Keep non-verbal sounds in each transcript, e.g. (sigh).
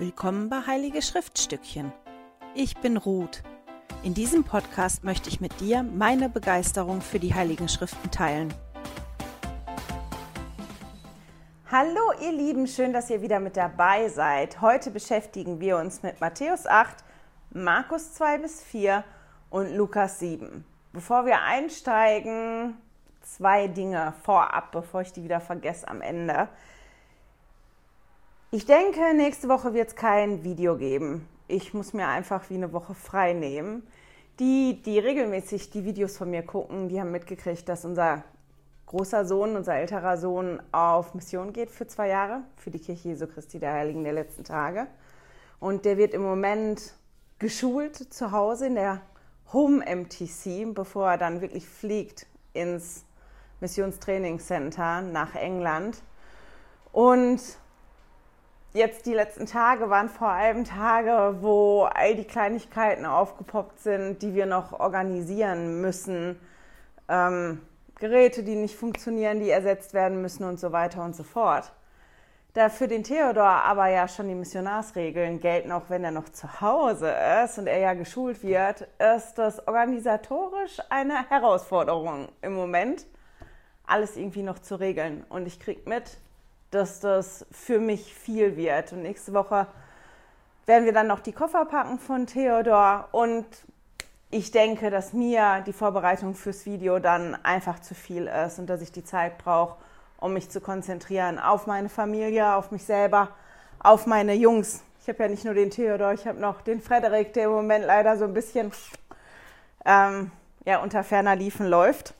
Willkommen bei Heilige Schriftstückchen. Ich bin Ruth. In diesem Podcast möchte ich mit dir meine Begeisterung für die Heiligen Schriften teilen. Hallo ihr Lieben, schön, dass ihr wieder mit dabei seid. Heute beschäftigen wir uns mit Matthäus 8, Markus 2 bis 4 und Lukas 7. Bevor wir einsteigen, zwei Dinge vorab, bevor ich die wieder vergesse am Ende. Ich denke, nächste Woche wird es kein Video geben. Ich muss mir einfach wie eine Woche frei nehmen. Die, die regelmäßig die Videos von mir gucken, die haben mitgekriegt, dass unser großer Sohn, unser älterer Sohn auf Mission geht für zwei Jahre, für die Kirche Jesu Christi der Heiligen der letzten Tage. Und der wird im Moment geschult zu Hause in der Home MTC, bevor er dann wirklich fliegt ins Missionstrainingscenter nach England. Und jetzt die letzten Tage waren vor allem Tage, wo all die Kleinigkeiten aufgepoppt sind, die wir noch organisieren müssen. Ähm, Geräte, die nicht funktionieren, die ersetzt werden müssen und so weiter und so fort. Da für den Theodor aber ja schon die Missionarsregeln gelten, auch wenn er noch zu Hause ist und er ja geschult wird, ist das organisatorisch eine Herausforderung im Moment, alles irgendwie noch zu regeln. Und ich kriege mit, dass das für mich viel wird. Und nächste Woche werden wir dann noch die Koffer packen von Theodor und ich denke, dass mir die Vorbereitung fürs Video dann einfach zu viel ist und dass ich die Zeit brauche, um mich zu konzentrieren auf meine Familie, auf mich selber, auf meine Jungs. Ich habe ja nicht nur den Theodor, ich habe noch den Frederik, der im Moment leider so ein bisschen ähm, ja, unter ferner Liefen läuft.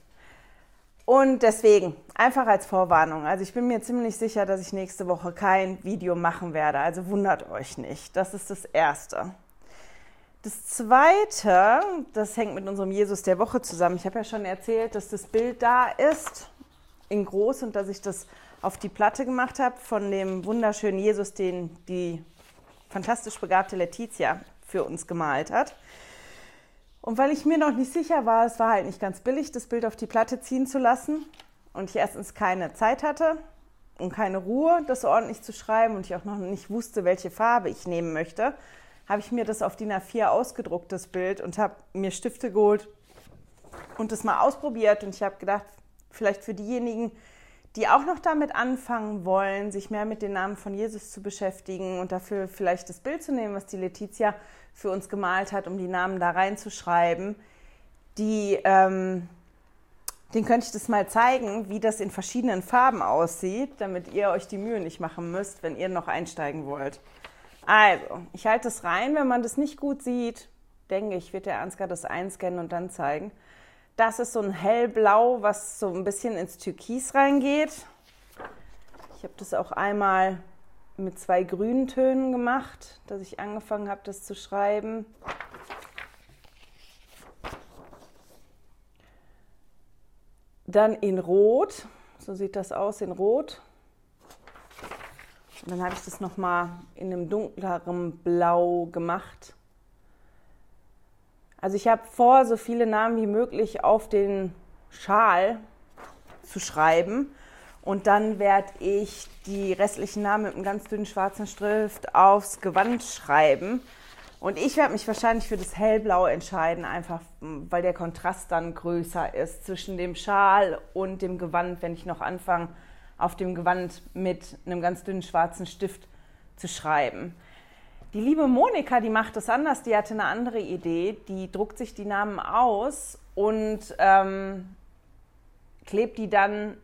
Und deswegen, einfach als Vorwarnung. Also ich bin mir ziemlich sicher, dass ich nächste Woche kein Video machen werde. Also wundert euch nicht. Das ist das Erste. Das Zweite, das hängt mit unserem Jesus der Woche zusammen. Ich habe ja schon erzählt, dass das Bild da ist, in groß, und dass ich das auf die Platte gemacht habe von dem wunderschönen Jesus, den die fantastisch begabte Letizia für uns gemalt hat. Und weil ich mir noch nicht sicher war, es war halt nicht ganz billig, das Bild auf die Platte ziehen zu lassen und ich erstens keine Zeit hatte und keine Ruhe, das ordentlich zu schreiben und ich auch noch nicht wusste, welche Farbe ich nehmen möchte, habe ich mir das auf DIN A4 ausgedruckt, das Bild, und habe mir Stifte geholt und das mal ausprobiert. Und ich habe gedacht, vielleicht für diejenigen, die auch noch damit anfangen wollen, sich mehr mit den Namen von Jesus zu beschäftigen und dafür vielleicht das Bild zu nehmen, was die Letizia für uns gemalt hat, um die Namen da reinzuschreiben, die, ähm, den könnte ich das mal zeigen, wie das in verschiedenen Farben aussieht, damit ihr euch die Mühe nicht machen müsst, wenn ihr noch einsteigen wollt. Also, ich halte es rein, wenn man das nicht gut sieht, denke ich, wird der Ansgar das einscannen und dann zeigen. Das ist so ein hellblau, was so ein bisschen ins Türkis reingeht. Ich habe das auch einmal mit zwei grünen Tönen gemacht, dass ich angefangen habe, das zu schreiben. Dann in Rot, so sieht das aus in Rot. Und dann habe ich das nochmal in einem dunkleren Blau gemacht. Also ich habe vor, so viele Namen wie möglich auf den Schal zu schreiben. Und dann werde ich die restlichen Namen mit einem ganz dünnen schwarzen Stift aufs Gewand schreiben. Und ich werde mich wahrscheinlich für das Hellblau entscheiden, einfach weil der Kontrast dann größer ist zwischen dem Schal und dem Gewand, wenn ich noch anfange, auf dem Gewand mit einem ganz dünnen schwarzen Stift zu schreiben. Die liebe Monika, die macht das anders, die hatte eine andere Idee. Die druckt sich die Namen aus und ähm, klebt die dann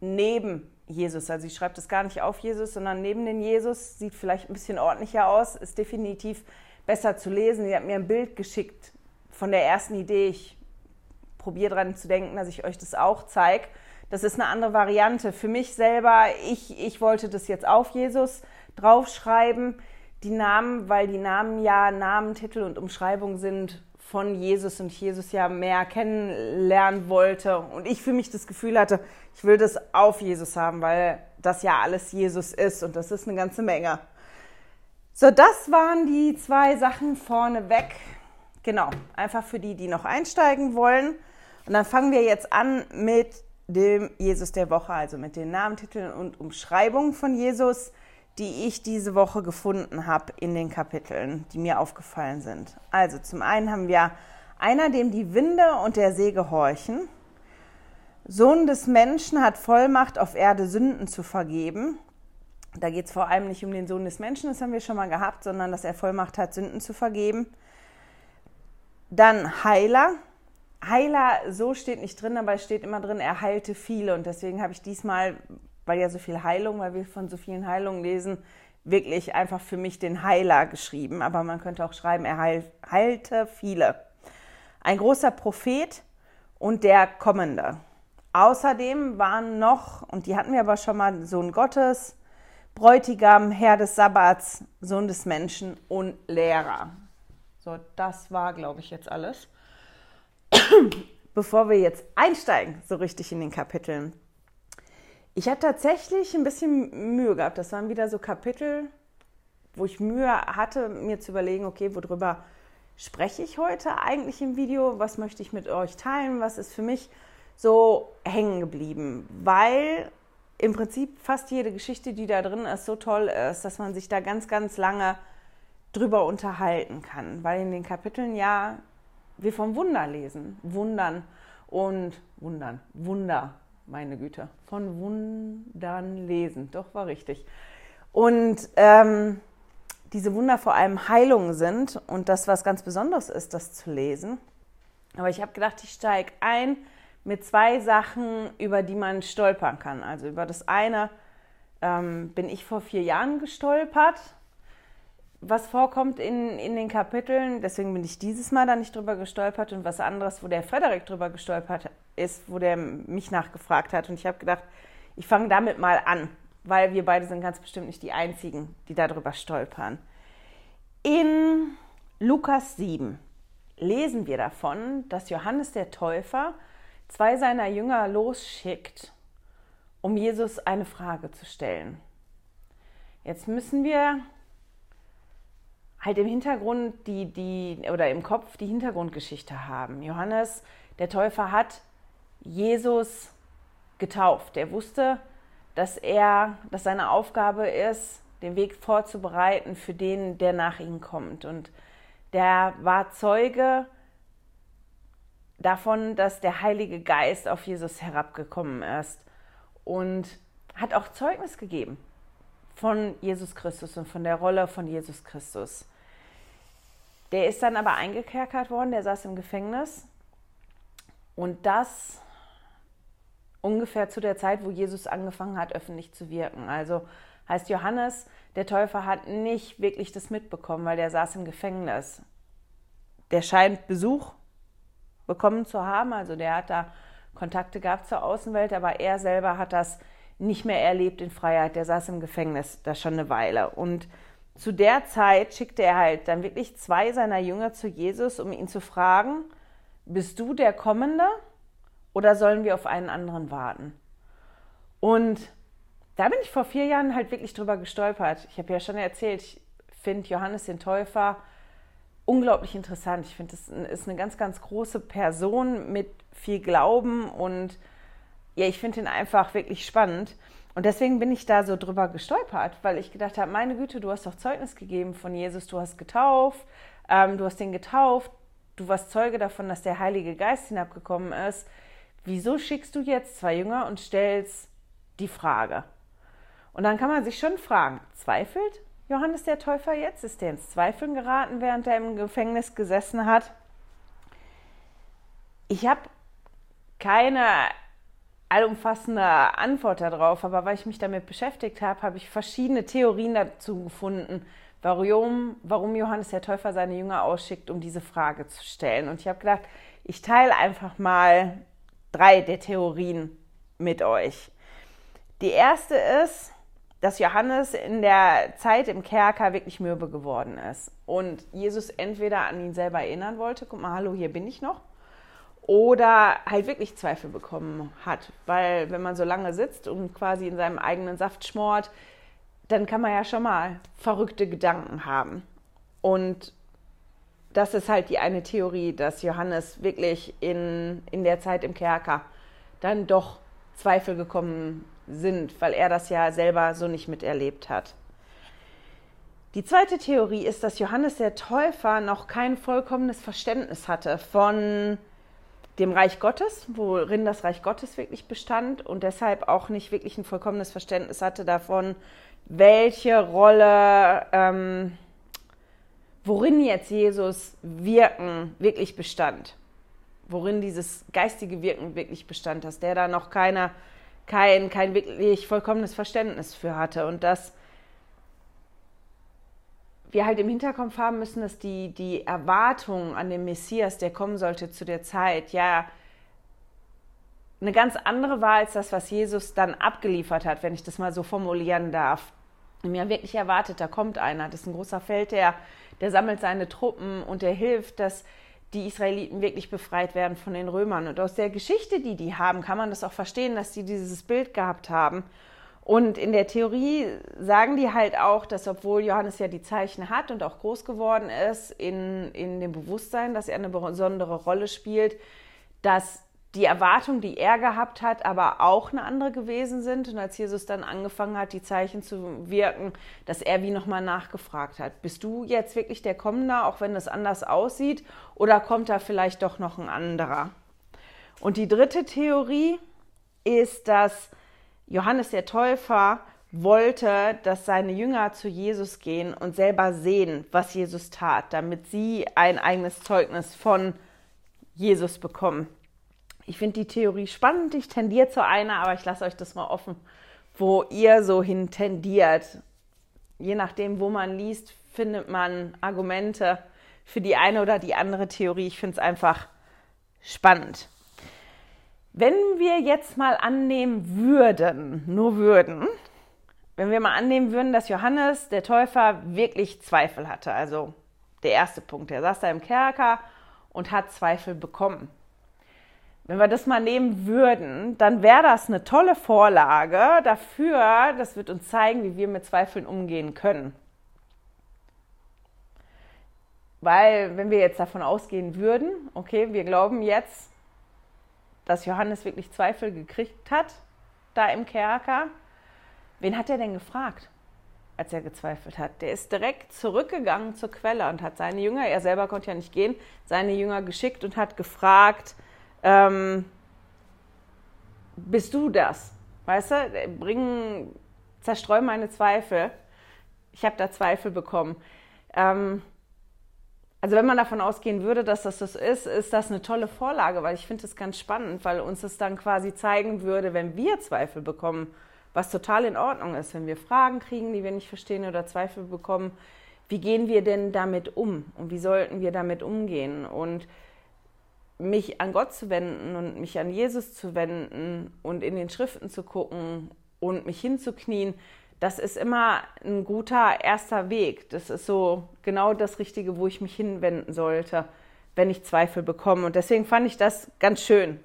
neben Jesus. Also sie schreibt es gar nicht auf Jesus, sondern neben den Jesus. Sieht vielleicht ein bisschen ordentlicher aus, ist definitiv besser zu lesen. Sie hat mir ein Bild geschickt von der ersten Idee. Ich probiere daran zu denken, dass ich euch das auch zeige. Das ist eine andere Variante. Für mich selber, ich, ich wollte das jetzt auf Jesus draufschreiben, die Namen, weil die Namen ja Namen, Titel und Umschreibung sind von Jesus und Jesus ja mehr kennenlernen wollte und ich für mich das Gefühl hatte, ich will das auf Jesus haben, weil das ja alles Jesus ist und das ist eine ganze Menge. So, das waren die zwei Sachen vorneweg. Genau, einfach für die, die noch einsteigen wollen. Und dann fangen wir jetzt an mit dem Jesus der Woche, also mit den Namentiteln und Umschreibungen von Jesus, die ich diese Woche gefunden habe in den Kapiteln, die mir aufgefallen sind. Also zum einen haben wir einer, dem die Winde und der See gehorchen. Sohn des Menschen hat Vollmacht, auf Erde Sünden zu vergeben. Da geht es vor allem nicht um den Sohn des Menschen, das haben wir schon mal gehabt, sondern dass er Vollmacht hat, Sünden zu vergeben. Dann Heiler. Heiler, so steht nicht drin, aber es steht immer drin, er heilte viele. Und deswegen habe ich diesmal, weil ja so viel Heilung, weil wir von so vielen Heilungen lesen, wirklich einfach für mich den Heiler geschrieben. Aber man könnte auch schreiben, er heilte viele. Ein großer Prophet und der Kommende. Außerdem waren noch, und die hatten wir aber schon mal, Sohn Gottes, Bräutigam, Herr des Sabbats, Sohn des Menschen und Lehrer. So, das war, glaube ich, jetzt alles. Bevor wir jetzt einsteigen, so richtig in den Kapiteln. Ich hatte tatsächlich ein bisschen Mühe gehabt. Das waren wieder so Kapitel, wo ich Mühe hatte, mir zu überlegen, okay, worüber spreche ich heute eigentlich im Video? Was möchte ich mit euch teilen? Was ist für mich so hängen geblieben? Weil im Prinzip fast jede Geschichte, die da drin ist, so toll ist, dass man sich da ganz, ganz lange drüber unterhalten kann, weil in den Kapiteln ja wir vom Wunder lesen, Wundern und Wundern, Wunder, meine Güte, von Wundern lesen, doch war richtig. Und ähm, diese Wunder vor allem Heilungen sind und das was ganz Besonderes ist, das zu lesen. Aber ich habe gedacht, ich steige ein mit zwei Sachen, über die man stolpern kann. Also über das eine ähm, bin ich vor vier Jahren gestolpert, was vorkommt in, in den Kapiteln. Deswegen bin ich dieses Mal da nicht drüber gestolpert. Und was anderes, wo der Frederik drüber gestolpert ist, wo der mich nachgefragt hat. Und ich habe gedacht, ich fange damit mal an, weil wir beide sind ganz bestimmt nicht die Einzigen, die darüber stolpern. In Lukas 7 lesen wir davon, dass Johannes der Täufer zwei seiner Jünger losschickt, um Jesus eine Frage zu stellen. Jetzt müssen wir halt im Hintergrund die, die, oder im Kopf die Hintergrundgeschichte haben. Johannes, der Täufer, hat Jesus getauft. Er wusste, dass er, dass seine Aufgabe ist, den Weg vorzubereiten für den, der nach ihm kommt. Und der war Zeuge davon, dass der Heilige Geist auf Jesus herabgekommen ist und hat auch Zeugnis gegeben von Jesus Christus und von der Rolle von Jesus Christus. Der ist dann aber eingekerkert worden, der saß im Gefängnis. Und das ungefähr zu der Zeit, wo Jesus angefangen hat, öffentlich zu wirken. Also heißt Johannes, der Täufer hat nicht wirklich das mitbekommen, weil der saß im Gefängnis. Der scheint Besuch bekommen zu haben, also der hat da Kontakte gehabt zur Außenwelt, aber er selber hat das nicht mehr erlebt in Freiheit. Der saß im Gefängnis da schon eine Weile. Und zu der Zeit schickte er halt dann wirklich zwei seiner Jünger zu Jesus, um ihn zu fragen, bist du der Kommende oder sollen wir auf einen anderen warten? Und da bin ich vor vier Jahren halt wirklich drüber gestolpert. Ich habe ja schon erzählt, ich finde Johannes den Täufer unglaublich interessant. Ich finde, das ist eine ganz, ganz große Person mit viel Glauben und ja, ich finde ihn einfach wirklich spannend. Und deswegen bin ich da so drüber gestolpert, weil ich gedacht habe, meine Güte, du hast doch Zeugnis gegeben von Jesus, du hast getauft, ähm, du hast den getauft, du warst Zeuge davon, dass der Heilige Geist hinabgekommen ist. Wieso schickst du jetzt zwei Jünger und stellst die Frage? Und dann kann man sich schon fragen, zweifelt Johannes der Täufer jetzt? Ist der ins Zweifeln geraten, während er im Gefängnis gesessen hat? Ich habe keine allumfassende Antwort darauf, aber weil ich mich damit beschäftigt habe, habe ich verschiedene Theorien dazu gefunden, warum, warum Johannes der Täufer seine Jünger ausschickt, um diese Frage zu stellen. Und ich habe gedacht, ich teile einfach mal drei der Theorien mit euch. Die erste ist, dass Johannes in der Zeit im Kerker wirklich mürbe geworden ist und Jesus entweder an ihn selber erinnern wollte, guck mal, hallo, hier bin ich noch, oder halt wirklich Zweifel bekommen hat. Weil wenn man so lange sitzt und quasi in seinem eigenen Saft schmort, dann kann man ja schon mal verrückte Gedanken haben. Und das ist halt die eine Theorie, dass Johannes wirklich in, in der Zeit im Kerker dann doch Zweifel gekommen sind, weil er das ja selber so nicht miterlebt hat. Die zweite Theorie ist, dass Johannes der Täufer noch kein vollkommenes Verständnis hatte von dem Reich Gottes, worin das Reich Gottes wirklich bestand und deshalb auch nicht wirklich ein vollkommenes Verständnis hatte davon, welche Rolle, ähm, worin jetzt Jesus Wirken wirklich bestand, worin dieses geistige Wirken wirklich bestand, dass der da noch keine, kein, kein wirklich vollkommenes Verständnis für hatte und dass wir halt im Hinterkopf haben müssen, dass die, die Erwartung an den Messias, der kommen sollte zu der Zeit, ja eine ganz andere war als das, was Jesus dann abgeliefert hat, wenn ich das mal so formulieren darf. Mir wirklich erwartet, da kommt einer, das ist ein großer Feldherr, der sammelt seine Truppen und der hilft, dass die Israeliten wirklich befreit werden von den Römern. Und aus der Geschichte, die die haben, kann man das auch verstehen, dass die dieses Bild gehabt haben. Und in der Theorie sagen die halt auch, dass obwohl Johannes ja die Zeichen hat und auch groß geworden ist in, in dem Bewusstsein, dass er eine besondere Rolle spielt, dass die Erwartungen, die er gehabt hat, aber auch eine andere gewesen sind. Und als Jesus dann angefangen hat, die Zeichen zu wirken, dass er wie nochmal nachgefragt hat. Bist du jetzt wirklich der Kommende, auch wenn das anders aussieht? Oder kommt da vielleicht doch noch ein anderer? Und die dritte Theorie ist, dass Johannes der Täufer wollte, dass seine Jünger zu Jesus gehen und selber sehen, was Jesus tat, damit sie ein eigenes Zeugnis von Jesus bekommen. Ich finde die Theorie spannend, ich tendiere zu einer, aber ich lasse euch das mal offen, wo ihr so hin tendiert. Je nachdem, wo man liest, findet man Argumente für die eine oder die andere Theorie. Ich finde es einfach spannend. Wenn wir jetzt mal annehmen würden, nur würden, wenn wir mal annehmen würden, dass Johannes der Täufer wirklich Zweifel hatte, also der erste Punkt, er saß da im Kerker und hat Zweifel bekommen. Wenn wir das mal nehmen würden, dann wäre das eine tolle Vorlage dafür, das wird uns zeigen, wie wir mit Zweifeln umgehen können. Weil, wenn wir jetzt davon ausgehen würden, okay, wir glauben jetzt, dass Johannes wirklich Zweifel gekriegt hat, da im Kerker. Wen hat er denn gefragt, als er gezweifelt hat? Der ist direkt zurückgegangen zur Quelle und hat seine Jünger, er selber konnte ja nicht gehen, seine Jünger geschickt und hat gefragt, ähm, bist du das? Weißt du, bring, zerstreu meine Zweifel. Ich habe da Zweifel bekommen. Ähm, also wenn man davon ausgehen würde, dass das das ist, ist das eine tolle Vorlage, weil ich finde das ganz spannend, weil uns das dann quasi zeigen würde, wenn wir Zweifel bekommen, was total in Ordnung ist, wenn wir Fragen kriegen, die wir nicht verstehen oder Zweifel bekommen, wie gehen wir denn damit um und wie sollten wir damit umgehen und mich an Gott zu wenden und mich an Jesus zu wenden und in den Schriften zu gucken und mich hinzuknien, das ist immer ein guter erster Weg. Das ist so genau das Richtige, wo ich mich hinwenden sollte, wenn ich Zweifel bekomme. Und deswegen fand ich das ganz schön.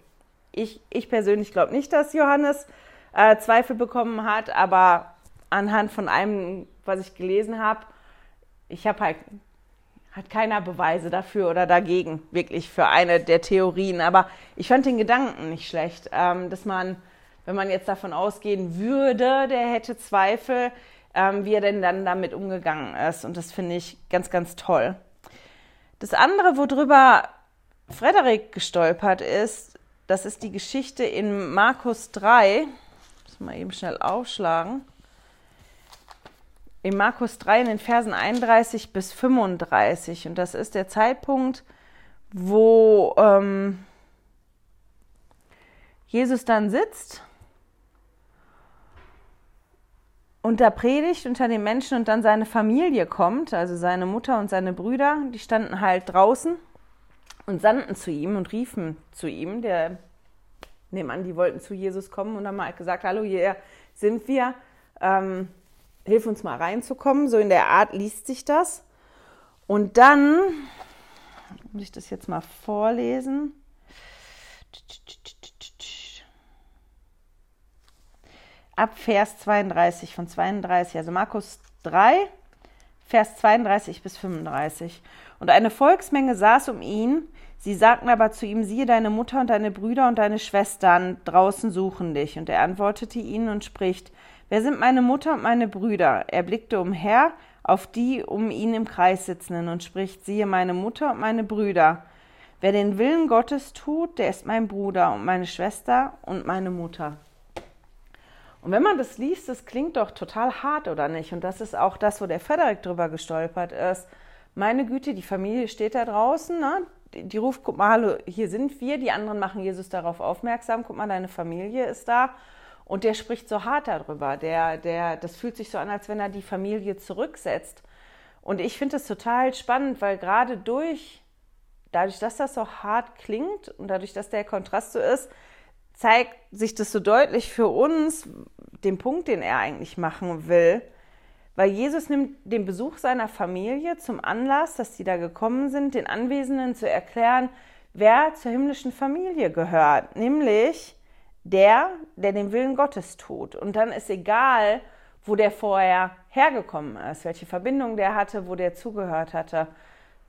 Ich, ich persönlich glaube nicht, dass Johannes äh, Zweifel bekommen hat, aber anhand von einem, was ich gelesen habe, ich habe halt hat keiner Beweise dafür oder dagegen, wirklich für eine der Theorien. Aber ich fand den Gedanken nicht schlecht, ähm, dass man wenn man jetzt davon ausgehen würde, der hätte Zweifel, ähm, wie er denn dann damit umgegangen ist. Und das finde ich ganz, ganz toll. Das andere, worüber Frederik gestolpert ist, das ist die Geschichte in Markus 3. Muss mal eben schnell aufschlagen. In Markus 3 in den Versen 31 bis 35. Und das ist der Zeitpunkt, wo ähm, Jesus dann sitzt und da predigt unter den Menschen und dann seine Familie kommt, also seine Mutter und seine Brüder, die standen halt draußen und sandten zu ihm und riefen zu ihm, der nehmen an, die wollten zu Jesus kommen und haben halt gesagt, hallo, hier sind wir, ähm, hilf uns mal reinzukommen. So in der Art liest sich das. Und dann, muss ich das jetzt mal vorlesen. ab Vers 32 von 32, also Markus 3, Vers 32 bis 35. Und eine Volksmenge saß um ihn, sie sagten aber zu ihm, siehe, deine Mutter und deine Brüder und deine Schwestern draußen suchen dich. Und er antwortete ihnen und spricht, Wer sind meine Mutter und meine Brüder? Er blickte umher auf die um ihn im Kreis sitzenden und spricht, siehe meine Mutter und meine Brüder. Wer den Willen Gottes tut, der ist mein Bruder und meine Schwester und meine Mutter. Und wenn man das liest, das klingt doch total hart, oder nicht? Und das ist auch das, wo der Frederik drüber gestolpert ist. Meine Güte, die Familie steht da draußen, ne? die ruft, guck mal, hallo, hier sind wir, die anderen machen Jesus darauf aufmerksam, guck mal, deine Familie ist da. Und der spricht so hart darüber. Der, der, das fühlt sich so an, als wenn er die Familie zurücksetzt. Und ich finde es total spannend, weil gerade durch, dadurch, dass das so hart klingt und dadurch, dass der Kontrast so ist, zeigt sich das so deutlich für uns, den Punkt, den er eigentlich machen will. Weil Jesus nimmt den Besuch seiner Familie zum Anlass, dass sie da gekommen sind, den Anwesenden zu erklären, wer zur himmlischen Familie gehört, nämlich der, der den Willen Gottes tut. Und dann ist egal, wo der vorher hergekommen ist, welche Verbindung der hatte, wo der zugehört hatte.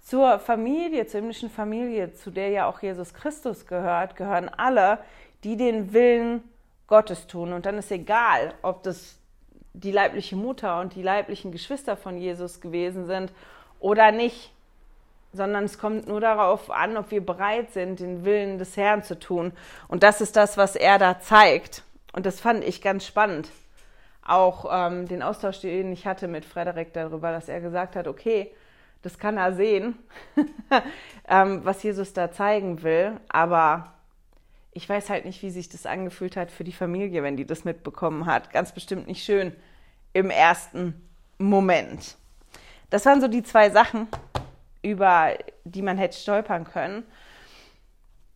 Zur Familie, zur himmlischen Familie, zu der ja auch Jesus Christus gehört, gehören alle, die den Willen Gottes tun. Und dann ist egal, ob das die leibliche Mutter und die leiblichen Geschwister von Jesus gewesen sind oder nicht, sondern es kommt nur darauf an, ob wir bereit sind, den Willen des Herrn zu tun. Und das ist das, was er da zeigt. Und das fand ich ganz spannend. Auch ähm, den Austausch, den ich hatte mit Frederik darüber, dass er gesagt hat, okay, das kann er sehen, (laughs) ähm, was Jesus da zeigen will, aber ich weiß halt nicht, wie sich das angefühlt hat für die Familie, wenn die das mitbekommen hat. Ganz bestimmt nicht schön im ersten Moment. Das waren so die zwei Sachen, über die man hätte stolpern können.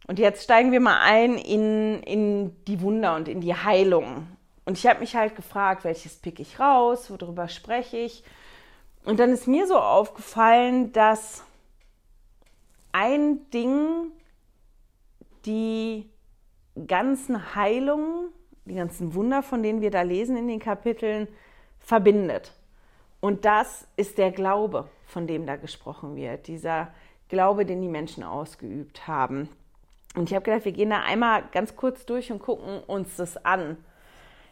Und jetzt steigen wir mal ein in, in die Wunder und in die Heilung. Und ich habe mich halt gefragt, welches pick ich raus, worüber spreche ich. Und dann ist mir so aufgefallen, dass ein Ding die ganzen Heilungen, die ganzen Wunder, von denen wir da lesen in den Kapiteln, verbindet. Und das ist der Glaube, von dem da gesprochen wird, dieser Glaube, den die Menschen ausgeübt haben. Und ich habe gedacht, wir gehen da einmal ganz kurz durch und gucken uns das an.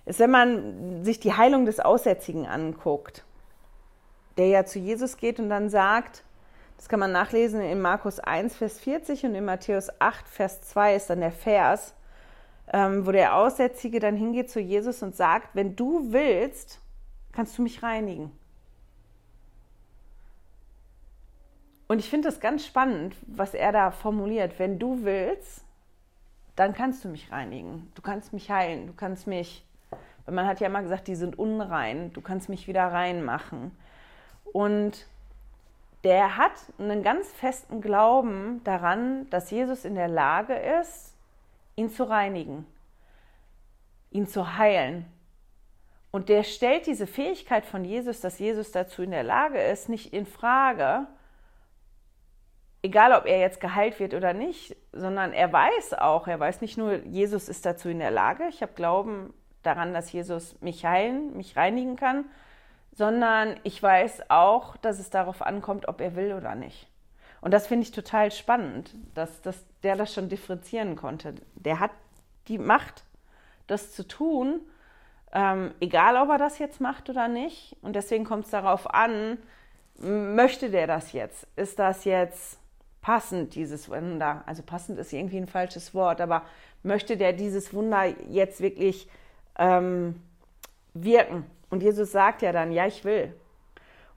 Ist, wenn man sich die Heilung des Aussätzigen anguckt, der ja zu Jesus geht und dann sagt, das kann man nachlesen in Markus 1, Vers 40 und in Matthäus 8, Vers 2 ist dann der Vers, ähm, wo der Aussätzige dann hingeht zu Jesus und sagt, wenn du willst, kannst du mich reinigen. Und ich finde das ganz spannend, was er da formuliert. Wenn du willst, dann kannst du mich reinigen. Du kannst mich heilen. Du kannst mich, weil man hat ja immer gesagt, die sind unrein. Du kannst mich wieder reinmachen. Und der hat einen ganz festen Glauben daran, dass Jesus in der Lage ist, ihn zu reinigen, ihn zu heilen. Und der stellt diese Fähigkeit von Jesus, dass Jesus dazu in der Lage ist, nicht in Frage, egal ob er jetzt geheilt wird oder nicht, sondern er weiß auch, er weiß nicht nur, Jesus ist dazu in der Lage, ich habe Glauben daran, dass Jesus mich heilen, mich reinigen kann, sondern ich weiß auch, dass es darauf ankommt, ob er will oder nicht. Und das finde ich total spannend, dass, dass der das schon differenzieren konnte. Der hat die Macht, das zu tun, ähm, egal ob er das jetzt macht oder nicht. Und deswegen kommt es darauf an, möchte der das jetzt? Ist das jetzt passend, dieses Wunder? Also passend ist irgendwie ein falsches Wort, aber möchte der dieses Wunder jetzt wirklich ähm, wirken? Und Jesus sagt ja dann, ja, ich will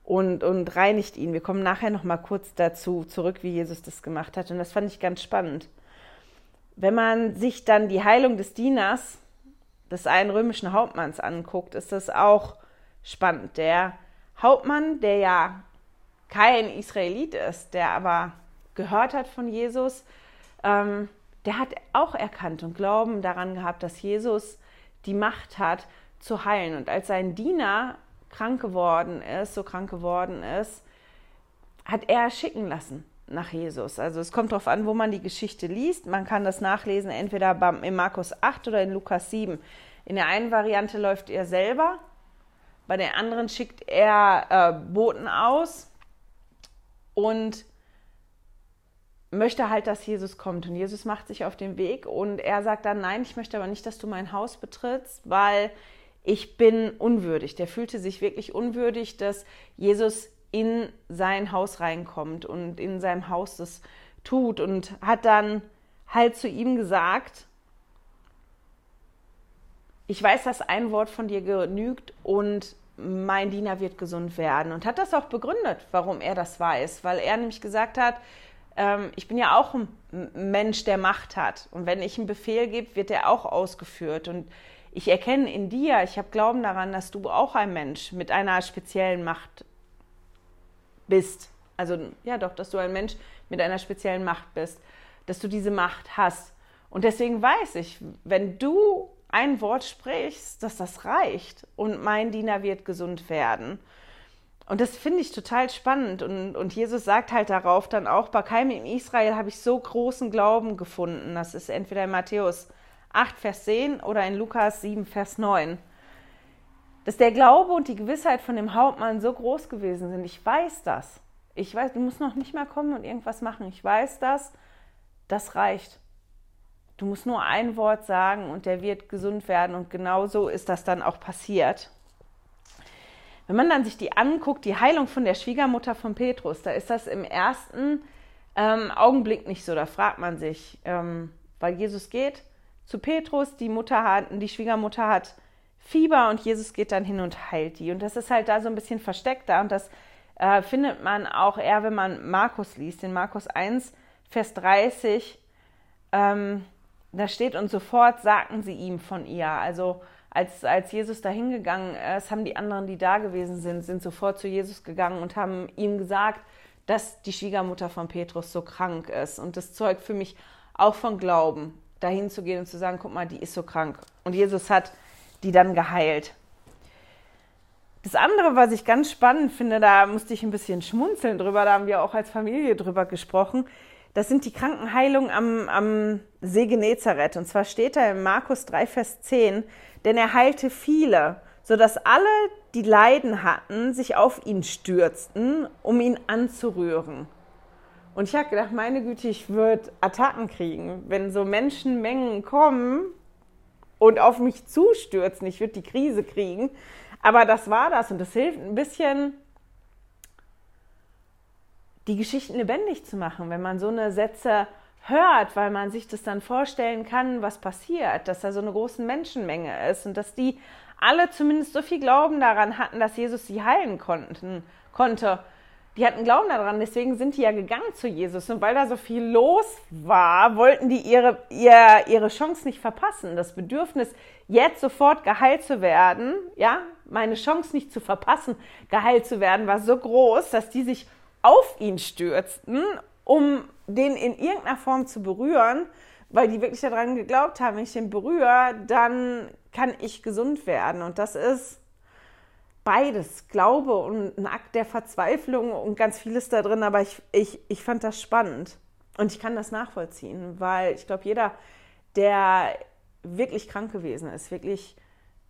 und, und reinigt ihn. Wir kommen nachher noch mal kurz dazu zurück, wie Jesus das gemacht hat. Und das fand ich ganz spannend. Wenn man sich dann die Heilung des Dieners, des einen römischen Hauptmanns anguckt, ist das auch spannend. Der Hauptmann, der ja kein Israelit ist, der aber gehört hat von Jesus, ähm, der hat auch erkannt und Glauben daran gehabt, dass Jesus die Macht hat zu heilen. Und als sein Diener krank geworden ist, so krank geworden ist, hat er schicken lassen nach Jesus. Also es kommt darauf an, wo man die Geschichte liest. Man kann das nachlesen, entweder in Markus 8 oder in Lukas 7. In der einen Variante läuft er selber, bei der anderen schickt er äh, Boten aus und möchte halt, dass Jesus kommt. Und Jesus macht sich auf den Weg und er sagt dann, nein, ich möchte aber nicht, dass du mein Haus betrittst, weil ich bin unwürdig. Der fühlte sich wirklich unwürdig, dass Jesus in sein Haus reinkommt und in seinem Haus das tut und hat dann halt zu ihm gesagt, ich weiß, dass ein Wort von dir genügt und mein Diener wird gesund werden. Und hat das auch begründet, warum er das weiß, weil er nämlich gesagt hat, ähm, ich bin ja auch ein Mensch, der Macht hat. Und wenn ich einen Befehl gebe, wird er auch ausgeführt. Und ich erkenne in dir, ich habe Glauben daran, dass du auch ein Mensch mit einer speziellen Macht bist. Also ja doch, dass du ein Mensch mit einer speziellen Macht bist, dass du diese Macht hast. Und deswegen weiß ich, wenn du ein Wort sprichst, dass das reicht und mein Diener wird gesund werden. Und das finde ich total spannend. Und, und Jesus sagt halt darauf dann auch, bei keinem in Israel habe ich so großen Glauben gefunden. Das ist entweder in Matthäus 8, Vers 10 oder in Lukas 7, Vers 9. Dass der Glaube und die Gewissheit von dem Hauptmann so groß gewesen sind. Ich weiß das. Ich weiß, du musst noch nicht mal kommen und irgendwas machen. Ich weiß das. Das reicht. Du musst nur ein Wort sagen und der wird gesund werden. Und genau so ist das dann auch passiert. Wenn man dann sich die anguckt, die Heilung von der Schwiegermutter von Petrus, da ist das im ersten ähm, Augenblick nicht so. Da fragt man sich, ähm, weil Jesus geht zu Petrus, die Mutter hat, die Schwiegermutter hat Fieber und Jesus geht dann hin und heilt die. Und das ist halt da so ein bisschen versteckt da. Und das äh, findet man auch eher, wenn man Markus liest, in Markus 1, Vers 30. Ähm, da steht und sofort sagten sie ihm von ihr. Also als, als Jesus da hingegangen ist, haben die anderen, die da gewesen sind, sind sofort zu Jesus gegangen und haben ihm gesagt, dass die Schwiegermutter von Petrus so krank ist. Und das zeugt für mich auch von Glauben, dahin zu gehen und zu sagen, guck mal, die ist so krank. Und Jesus hat die dann geheilt. Das andere, was ich ganz spannend finde, da musste ich ein bisschen schmunzeln drüber, da haben wir auch als Familie drüber gesprochen, das sind die Krankenheilungen am, am See Genezareth. Und zwar steht da in Markus 3, Vers 10, denn er heilte viele, sodass alle, die Leiden hatten, sich auf ihn stürzten, um ihn anzurühren. Und ich habe gedacht, meine Güte, ich würde Attacken kriegen, wenn so Menschenmengen kommen und auf mich zustürzen. Ich würde die Krise kriegen. Aber das war das und das hilft ein bisschen die Geschichten lebendig zu machen, wenn man so eine Sätze hört, weil man sich das dann vorstellen kann, was passiert, dass da so eine große Menschenmenge ist und dass die alle zumindest so viel Glauben daran hatten, dass Jesus sie heilen konnten, konnte. Die hatten Glauben daran, deswegen sind die ja gegangen zu Jesus. Und weil da so viel los war, wollten die ihre, ihr, ihre Chance nicht verpassen. Das Bedürfnis, jetzt sofort geheilt zu werden, ja, meine Chance nicht zu verpassen, geheilt zu werden, war so groß, dass die sich auf ihn stürzten, um den in irgendeiner Form zu berühren, weil die wirklich daran geglaubt haben, wenn ich den berühre, dann kann ich gesund werden. Und das ist beides, Glaube und ein Akt der Verzweiflung und ganz vieles da drin. Aber ich, ich, ich fand das spannend und ich kann das nachvollziehen, weil ich glaube, jeder, der wirklich krank gewesen ist, wirklich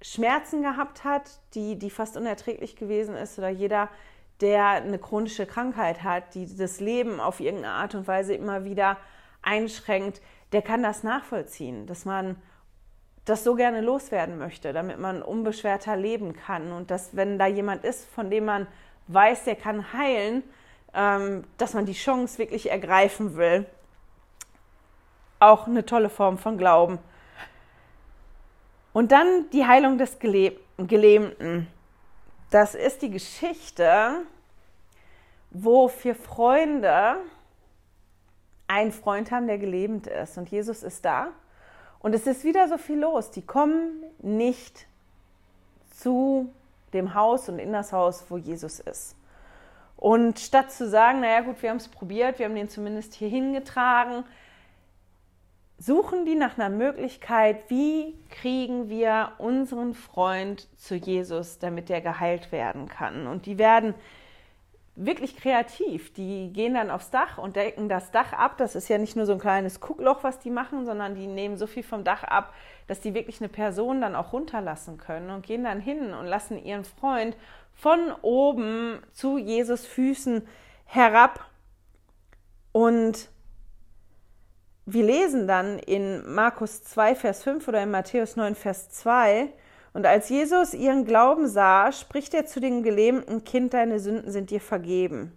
Schmerzen gehabt hat, die, die fast unerträglich gewesen ist, oder jeder, der eine chronische Krankheit hat, die das Leben auf irgendeine Art und Weise immer wieder einschränkt, der kann das nachvollziehen, dass man das so gerne loswerden möchte, damit man unbeschwerter leben kann. Und dass, wenn da jemand ist, von dem man weiß, der kann heilen, ähm, dass man die Chance wirklich ergreifen will. Auch eine tolle Form von Glauben. Und dann die Heilung des Gelähmten. Das ist die Geschichte, wo vier Freunde einen Freund haben, der gelähmt ist. Und Jesus ist da. Und es ist wieder so viel los. Die kommen nicht zu dem Haus und in das Haus, wo Jesus ist. Und statt zu sagen, naja gut, wir haben es probiert, wir haben den zumindest hier hingetragen, suchen die nach einer Möglichkeit, wie kriegen wir unseren Freund zu Jesus, damit der geheilt werden kann. Und die werden wirklich kreativ. Die gehen dann aufs Dach und decken das Dach ab. Das ist ja nicht nur so ein kleines Guckloch, was die machen, sondern die nehmen so viel vom Dach ab, dass die wirklich eine Person dann auch runterlassen können und gehen dann hin und lassen ihren Freund von oben zu Jesus Füßen herab und wir lesen dann in Markus 2, Vers 5 oder in Matthäus 9, Vers 2, Und als Jesus ihren Glauben sah, spricht er zu dem gelähmten Kind, deine Sünden sind dir vergeben.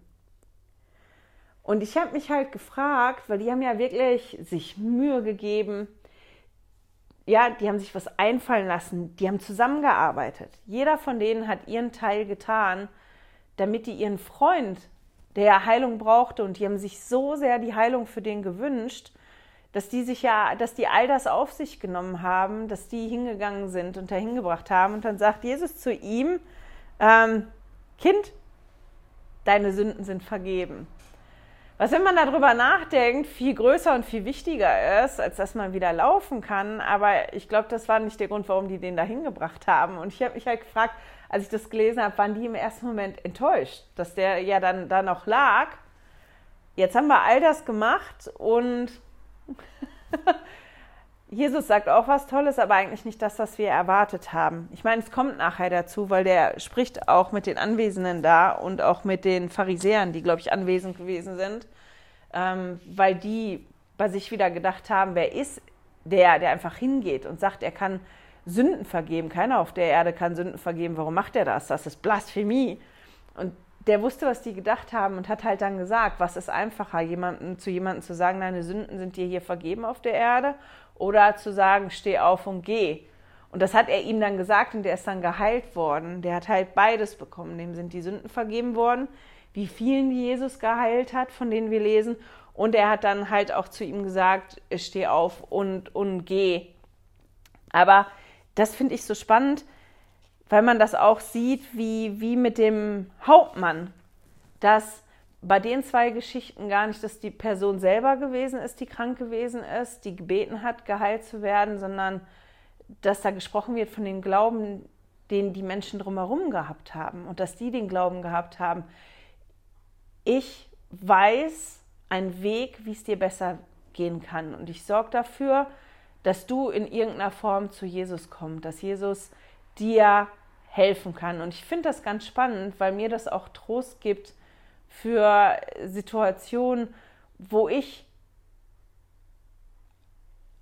Und ich habe mich halt gefragt, weil die haben ja wirklich sich Mühe gegeben, ja, die haben sich was einfallen lassen, die haben zusammengearbeitet. Jeder von denen hat ihren Teil getan, damit die ihren Freund, der Heilung brauchte, und die haben sich so sehr die Heilung für den gewünscht, dass die sich ja, dass die all das auf sich genommen haben, dass die hingegangen sind und dahin gebracht haben. Und dann sagt Jesus zu ihm, ähm, Kind, deine Sünden sind vergeben. Was, wenn man darüber nachdenkt, viel größer und viel wichtiger ist, als dass man wieder laufen kann. Aber ich glaube, das war nicht der Grund, warum die den da hingebracht haben. Und ich habe mich halt gefragt, als ich das gelesen habe, waren die im ersten Moment enttäuscht, dass der ja dann da noch lag. Jetzt haben wir all das gemacht und (laughs) Jesus sagt auch was Tolles, aber eigentlich nicht das, was wir erwartet haben. Ich meine, es kommt nachher dazu, weil der spricht auch mit den Anwesenden da und auch mit den Pharisäern, die, glaube ich, anwesend gewesen sind, ähm, weil die bei sich wieder gedacht haben, wer ist der, der einfach hingeht und sagt, er kann Sünden vergeben. Keiner auf der Erde kann Sünden vergeben. Warum macht er das? Das ist Blasphemie. Und der wusste, was die gedacht haben und hat halt dann gesagt, was ist einfacher, jemanden, zu jemandem zu sagen, deine Sünden sind dir hier vergeben auf der Erde oder zu sagen, steh auf und geh. Und das hat er ihm dann gesagt und der ist dann geheilt worden. Der hat halt beides bekommen. Dem sind die Sünden vergeben worden, wie vielen Jesus geheilt hat, von denen wir lesen. Und er hat dann halt auch zu ihm gesagt, steh auf und, und geh. Aber das finde ich so spannend, weil man das auch sieht, wie, wie mit dem Hauptmann, dass bei den zwei Geschichten gar nicht, dass die Person selber gewesen ist, die krank gewesen ist, die gebeten hat, geheilt zu werden, sondern dass da gesprochen wird von dem Glauben, den die Menschen drumherum gehabt haben und dass die den Glauben gehabt haben. Ich weiß einen Weg, wie es dir besser gehen kann und ich sorge dafür, dass du in irgendeiner Form zu Jesus kommst, dass Jesus dir helfen kann. Und ich finde das ganz spannend, weil mir das auch Trost gibt für Situationen, wo ich,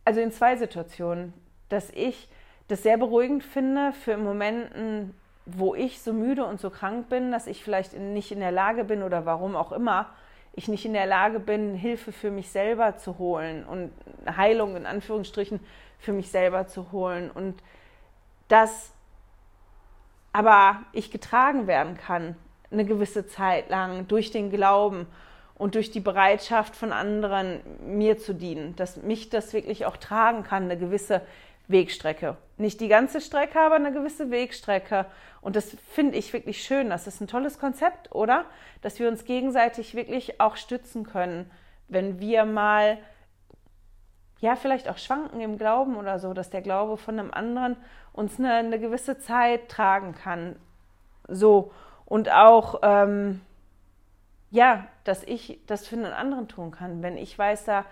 also in zwei Situationen, dass ich das sehr beruhigend finde für Momenten, wo ich so müde und so krank bin, dass ich vielleicht nicht in der Lage bin oder warum auch immer, ich nicht in der Lage bin, Hilfe für mich selber zu holen und Heilung in Anführungsstrichen für mich selber zu holen und dass aber ich getragen werden kann eine gewisse Zeit lang durch den Glauben und durch die Bereitschaft von anderen mir zu dienen, dass mich das wirklich auch tragen kann, eine gewisse Wegstrecke. Nicht die ganze Strecke, aber eine gewisse Wegstrecke. Und das finde ich wirklich schön. Das ist ein tolles Konzept, oder? Dass wir uns gegenseitig wirklich auch stützen können, wenn wir mal, ja, vielleicht auch schwanken im Glauben oder so, dass der Glaube von einem anderen uns eine, eine gewisse Zeit tragen kann. So. Und auch, ähm, ja, dass ich das für einen anderen tun kann. Wenn ich weiß, da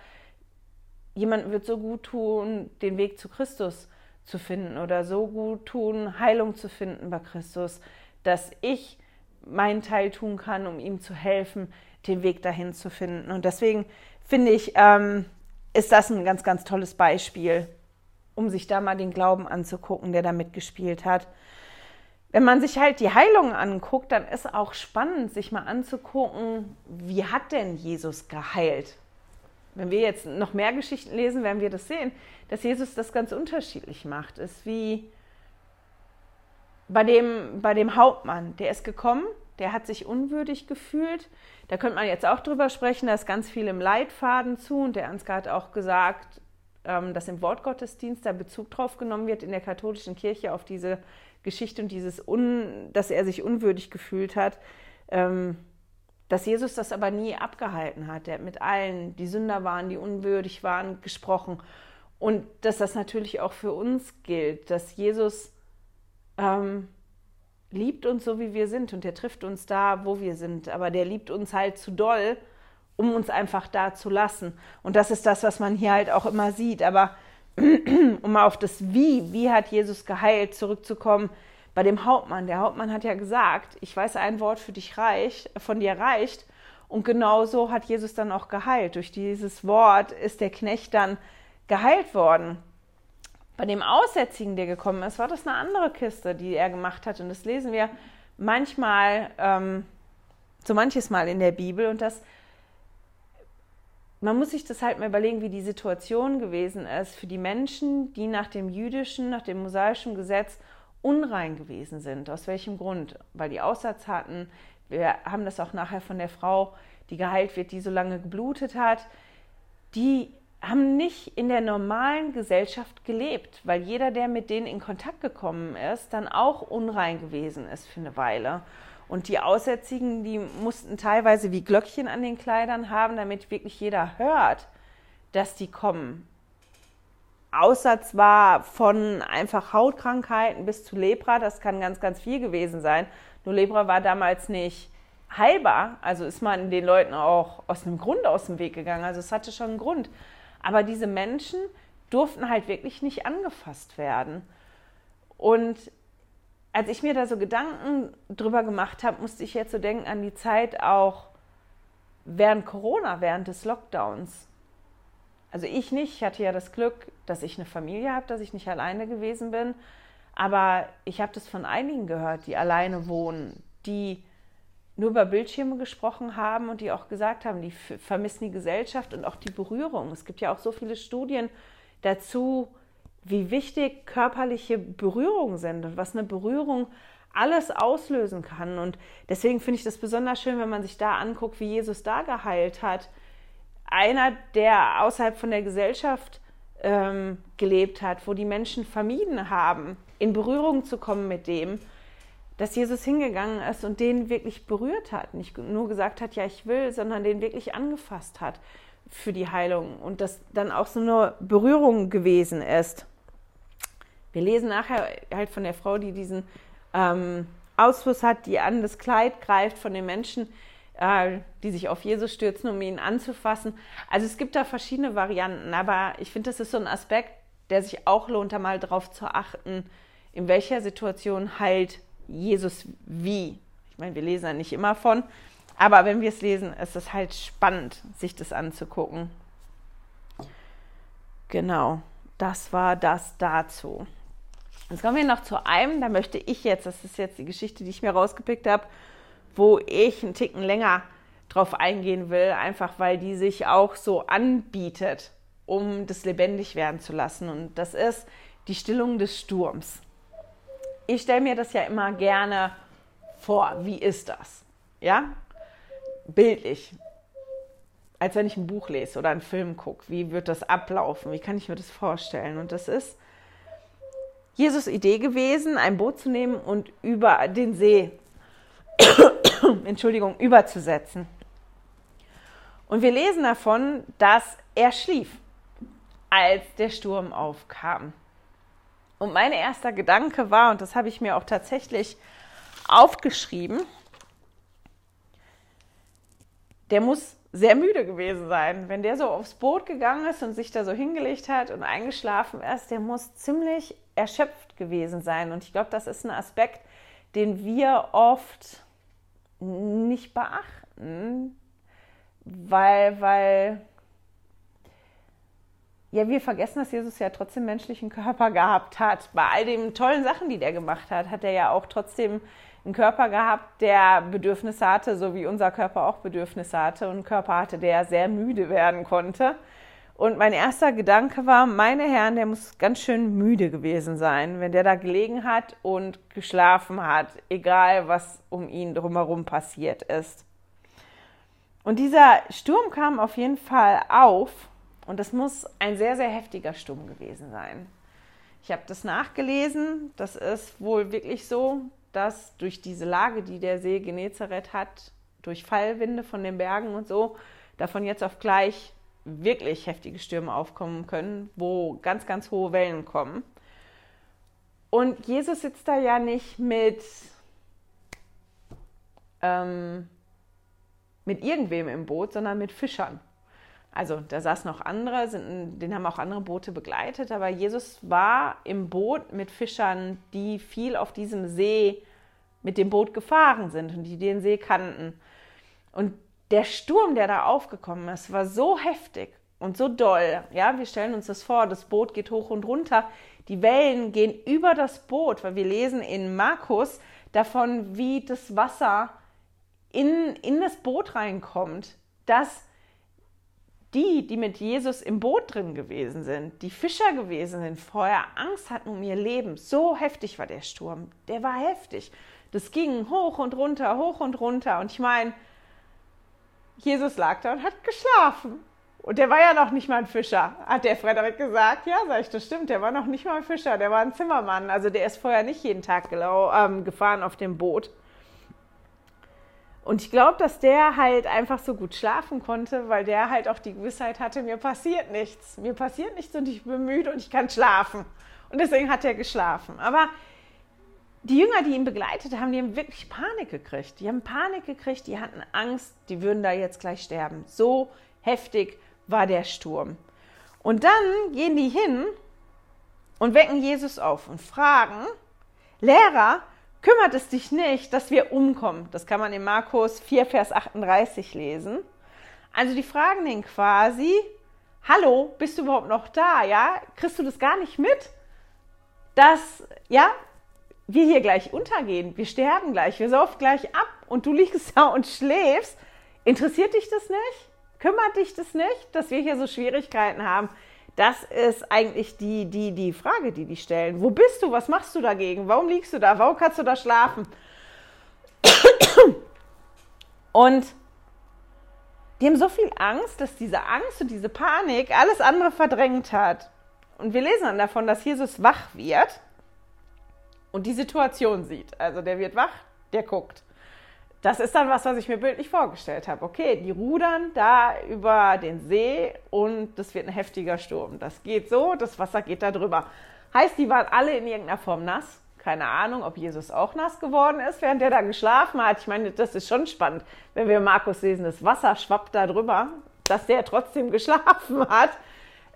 jemand wird so gut tun, den Weg zu Christus zu finden oder so gut tun, Heilung zu finden bei Christus, dass ich meinen Teil tun kann, um ihm zu helfen, den Weg dahin zu finden. Und deswegen finde ich, ähm, ist das ein ganz, ganz tolles Beispiel, um sich da mal den Glauben anzugucken, der da mitgespielt hat. Wenn man sich halt die Heilung anguckt, dann ist auch spannend, sich mal anzugucken, wie hat denn Jesus geheilt? wenn wir jetzt noch mehr Geschichten lesen, werden wir das sehen, dass Jesus das ganz unterschiedlich macht. Es ist wie bei dem, bei dem Hauptmann, der ist gekommen, der hat sich unwürdig gefühlt. Da könnte man jetzt auch drüber sprechen, da ist ganz viel im Leitfaden zu. Und der Ansgar hat auch gesagt, ähm, dass im Wortgottesdienst da Bezug drauf genommen wird in der katholischen Kirche auf diese Geschichte und dieses, Un, dass er sich unwürdig gefühlt hat. Ähm, dass Jesus das aber nie abgehalten hat. Er hat mit allen, die Sünder waren, die unwürdig waren, gesprochen. Und dass das natürlich auch für uns gilt, dass Jesus ähm, liebt uns so, wie wir sind. Und er trifft uns da, wo wir sind. Aber der liebt uns halt zu doll, um uns einfach da zu lassen. Und das ist das, was man hier halt auch immer sieht. Aber (clears throat) um mal auf das Wie, wie hat Jesus geheilt, zurückzukommen, bei dem Hauptmann. Der Hauptmann hat ja gesagt, ich weiß, ein Wort für dich reicht, von dir reicht. Und genau so hat Jesus dann auch geheilt. Durch dieses Wort ist der Knecht dann geheilt worden. Bei dem Aussätzigen, der gekommen ist, war das eine andere Kiste, die er gemacht hat. Und das lesen wir manchmal, ähm, so manches Mal in der Bibel. Und das, man muss sich das halt mal überlegen, wie die Situation gewesen ist für die Menschen, die nach dem jüdischen, nach dem mosaischen Gesetz unrein gewesen sind. Aus welchem Grund? Weil die Aussatz hatten. Wir haben das auch nachher von der Frau, die geheilt wird, die so lange geblutet hat. Die haben nicht in der normalen Gesellschaft gelebt, weil jeder, der mit denen in Kontakt gekommen ist, dann auch unrein gewesen ist für eine Weile. Und die Aussätzigen, die mussten teilweise wie Glöckchen an den Kleidern haben, damit wirklich jeder hört, dass die kommen. Aussatz war von einfach Hautkrankheiten bis zu Lepra, das kann ganz, ganz viel gewesen sein. Nur Lepra war damals nicht heilbar, also ist man den Leuten auch aus einem Grund aus dem Weg gegangen, also es hatte schon einen Grund. Aber diese Menschen durften halt wirklich nicht angefasst werden. Und als ich mir da so Gedanken drüber gemacht habe, musste ich jetzt so denken an die Zeit auch während Corona, während des Lockdowns. Also ich nicht, ich hatte ja das Glück, dass ich eine Familie habe, dass ich nicht alleine gewesen bin. Aber ich habe das von einigen gehört, die alleine wohnen, die nur über Bildschirme gesprochen haben und die auch gesagt haben, die vermissen die Gesellschaft und auch die Berührung. Es gibt ja auch so viele Studien dazu, wie wichtig körperliche Berührungen sind und was eine Berührung alles auslösen kann. Und deswegen finde ich das besonders schön, wenn man sich da anguckt, wie Jesus da geheilt hat. Einer, der außerhalb von der Gesellschaft ähm, gelebt hat, wo die Menschen vermieden haben, in Berührung zu kommen mit dem, dass Jesus hingegangen ist und den wirklich berührt hat. Nicht nur gesagt hat, ja, ich will, sondern den wirklich angefasst hat für die Heilung und das dann auch so eine Berührung gewesen ist. Wir lesen nachher halt von der Frau, die diesen ähm, Ausfluss hat, die an das Kleid greift von den Menschen, äh, die sich auf Jesus stürzen, um ihn anzufassen. Also es gibt da verschiedene Varianten, aber ich finde, das ist so ein Aspekt, der sich auch lohnt, da mal drauf zu achten, in welcher Situation heilt Jesus wie. Ich meine, wir lesen ja nicht immer von, aber wenn wir es lesen, ist es halt spannend, sich das anzugucken. Genau, das war das dazu. Jetzt kommen wir noch zu einem, da möchte ich jetzt, das ist jetzt die Geschichte, die ich mir rausgepickt habe, wo ich einen Ticken länger drauf eingehen will, einfach weil die sich auch so anbietet, um das lebendig werden zu lassen. Und das ist die Stillung des Sturms ich stelle mir das ja immer gerne vor. Wie ist das? Ja? Bildlich. Als wenn ich ein Buch lese oder einen Film gucke. Wie wird das ablaufen? Wie kann ich mir das vorstellen? Und das ist Jesus Idee gewesen, ein Boot zu nehmen und über den See, (coughs) Entschuldigung, überzusetzen. Und wir lesen davon, dass er schlief, als der Sturm aufkam. Und mein erster Gedanke war, und das habe ich mir auch tatsächlich aufgeschrieben, der muss sehr müde gewesen sein. Wenn der so aufs Boot gegangen ist und sich da so hingelegt hat und eingeschlafen ist, der muss ziemlich erschöpft gewesen sein. Und ich glaube, das ist ein Aspekt, den wir oft nicht beachten, weil, weil ja, wir vergessen, dass Jesus ja trotzdem menschlichen Körper gehabt hat. Bei all den tollen Sachen, die der gemacht hat, hat er ja auch trotzdem einen Körper gehabt, der Bedürfnisse hatte, so wie unser Körper auch Bedürfnisse hatte und einen Körper hatte, der sehr müde werden konnte. Und mein erster Gedanke war, meine Herren, der muss ganz schön müde gewesen sein, wenn der da gelegen hat und geschlafen hat, egal was um ihn drumherum passiert ist. Und dieser Sturm kam auf jeden Fall auf und das muss ein sehr, sehr heftiger Sturm gewesen sein. Ich habe das nachgelesen. Das ist wohl wirklich so, dass durch diese Lage, die der See Genezareth hat, durch Fallwinde von den Bergen und so, davon jetzt auf gleich wirklich heftige Stürme aufkommen können, wo ganz, ganz hohe Wellen kommen. Und Jesus sitzt da ja nicht mit, ähm, mit irgendwem im Boot, sondern mit Fischern. Also da saßen noch andere, sind, den haben auch andere Boote begleitet, aber Jesus war im Boot mit Fischern, die viel auf diesem See mit dem Boot gefahren sind und die den See kannten. Und der Sturm, der da aufgekommen ist, war so heftig und so doll. Ja, wir stellen uns das vor, das Boot geht hoch und runter. Die Wellen gehen über das Boot, weil wir lesen in Markus davon, wie das Wasser in, in das Boot reinkommt, dass die, die mit Jesus im Boot drin gewesen sind, die Fischer gewesen sind, vorher Angst hatten um ihr Leben. So heftig war der Sturm. Der war heftig. Das ging hoch und runter, hoch und runter. Und ich meine, Jesus lag da und hat geschlafen. Und der war ja noch nicht mal ein Fischer, hat der Frederik gesagt. Ja, sag ich, das stimmt, der war noch nicht mal ein Fischer, der war ein Zimmermann. Also der ist vorher nicht jeden Tag ähm, gefahren auf dem Boot. Und ich glaube, dass der halt einfach so gut schlafen konnte, weil der halt auch die Gewissheit hatte, mir passiert nichts. Mir passiert nichts und ich bin müde und ich kann schlafen. Und deswegen hat er geschlafen. Aber die Jünger, die ihn begleitet haben, die haben wirklich Panik gekriegt. Die haben Panik gekriegt, die hatten Angst, die würden da jetzt gleich sterben. So heftig war der Sturm. Und dann gehen die hin und wecken Jesus auf und fragen, Lehrer, kümmert es dich nicht, dass wir umkommen? Das kann man in Markus 4, Vers 38 lesen. Also die fragen den quasi, hallo, bist du überhaupt noch da? Ja, kriegst du das gar nicht mit? Dass, ja, wir hier gleich untergehen, wir sterben gleich, wir saufen gleich ab und du liegst (laughs) da und schläfst. Interessiert dich das nicht? Kümmert dich das nicht, dass wir hier so Schwierigkeiten haben? Das ist eigentlich die, die, die Frage, die die stellen. Wo bist du? Was machst du dagegen? Warum liegst du da? Warum kannst du da schlafen? Und die haben so viel Angst, dass diese Angst und diese Panik alles andere verdrängt hat. Und wir lesen dann davon, dass Jesus wach wird und die Situation sieht. Also der wird wach, der guckt das ist dann was, was ich mir bildlich vorgestellt habe. Okay, die rudern da über den See und das wird ein heftiger Sturm. Das geht so, das Wasser geht da drüber. Heißt, die waren alle in irgendeiner Form nass. Keine Ahnung, ob Jesus auch nass geworden ist, während er da geschlafen hat. Ich meine, das ist schon spannend, wenn wir Markus lesen, das Wasser schwappt da drüber, dass der trotzdem (laughs) geschlafen hat.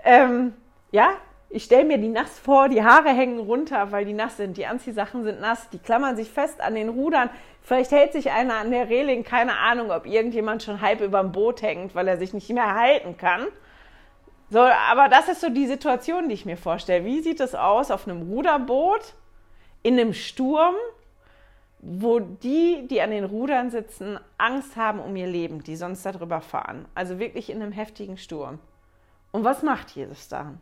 Ähm, ja, ich stelle mir die nass vor, die Haare hängen runter, weil die nass sind. Die Anziehsachen sind nass, die klammern sich fest an den Rudern. Vielleicht hält sich einer an der Reling, keine Ahnung, ob irgendjemand schon halb über dem Boot hängt, weil er sich nicht mehr halten kann. So, aber das ist so die Situation, die ich mir vorstelle. Wie sieht es aus auf einem Ruderboot in einem Sturm, wo die, die an den Rudern sitzen, Angst haben um ihr Leben, die sonst darüber fahren? Also wirklich in einem heftigen Sturm. Und was macht Jesus dann?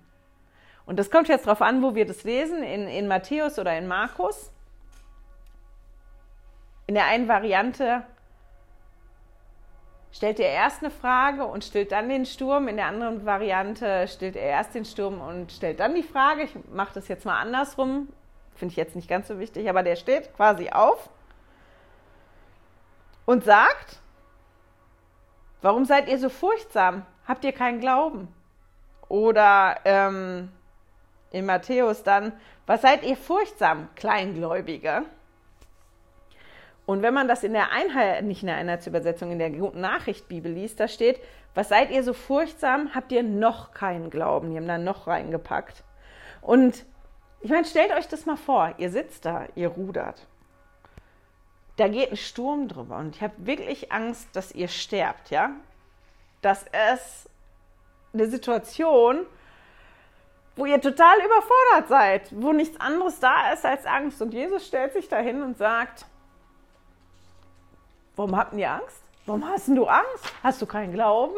Und das kommt jetzt darauf an, wo wir das lesen, in, in Matthäus oder in Markus. In der einen Variante stellt er erst eine Frage und stellt dann den Sturm. In der anderen Variante stellt er erst den Sturm und stellt dann die Frage. Ich mache das jetzt mal andersrum. Finde ich jetzt nicht ganz so wichtig, aber der steht quasi auf und sagt, warum seid ihr so furchtsam? Habt ihr keinen Glauben? Oder ähm, in Matthäus dann, was seid ihr furchtsam, Kleingläubige? Und wenn man das in der Einheit, nicht in der Einheitsübersetzung, in der Guten Nachricht Bibel liest, da steht, was seid ihr so furchtsam, habt ihr noch keinen Glauben. Die haben da noch reingepackt. Und ich meine, stellt euch das mal vor, ihr sitzt da, ihr rudert. Da geht ein Sturm drüber und ich habe wirklich Angst, dass ihr sterbt, ja? Das ist eine Situation, wo ihr total überfordert seid, wo nichts anderes da ist als Angst. Und Jesus stellt sich dahin und sagt, warum habt ihr Angst? Warum hast du Angst? Hast du keinen Glauben?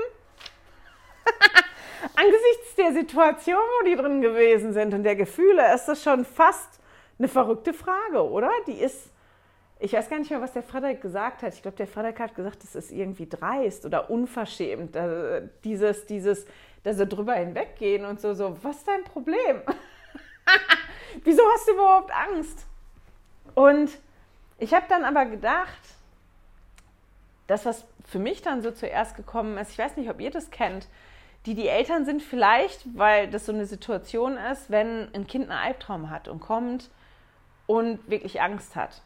(laughs) Angesichts der Situation, wo die drin gewesen sind und der Gefühle, ist das schon fast eine verrückte Frage, oder? Die ist, ich weiß gar nicht mehr, was der Frederik gesagt hat. Ich glaube, der Frederik hat gesagt, das ist irgendwie dreist oder unverschämt. Dieses, dieses, da so drüber hinweggehen und so, so, was ist dein Problem? (laughs) Wieso hast du überhaupt Angst? Und ich habe dann aber gedacht, das, was für mich dann so zuerst gekommen ist, ich weiß nicht, ob ihr das kennt, die die Eltern sind vielleicht, weil das so eine Situation ist, wenn ein Kind einen Albtraum hat und kommt und wirklich Angst hat.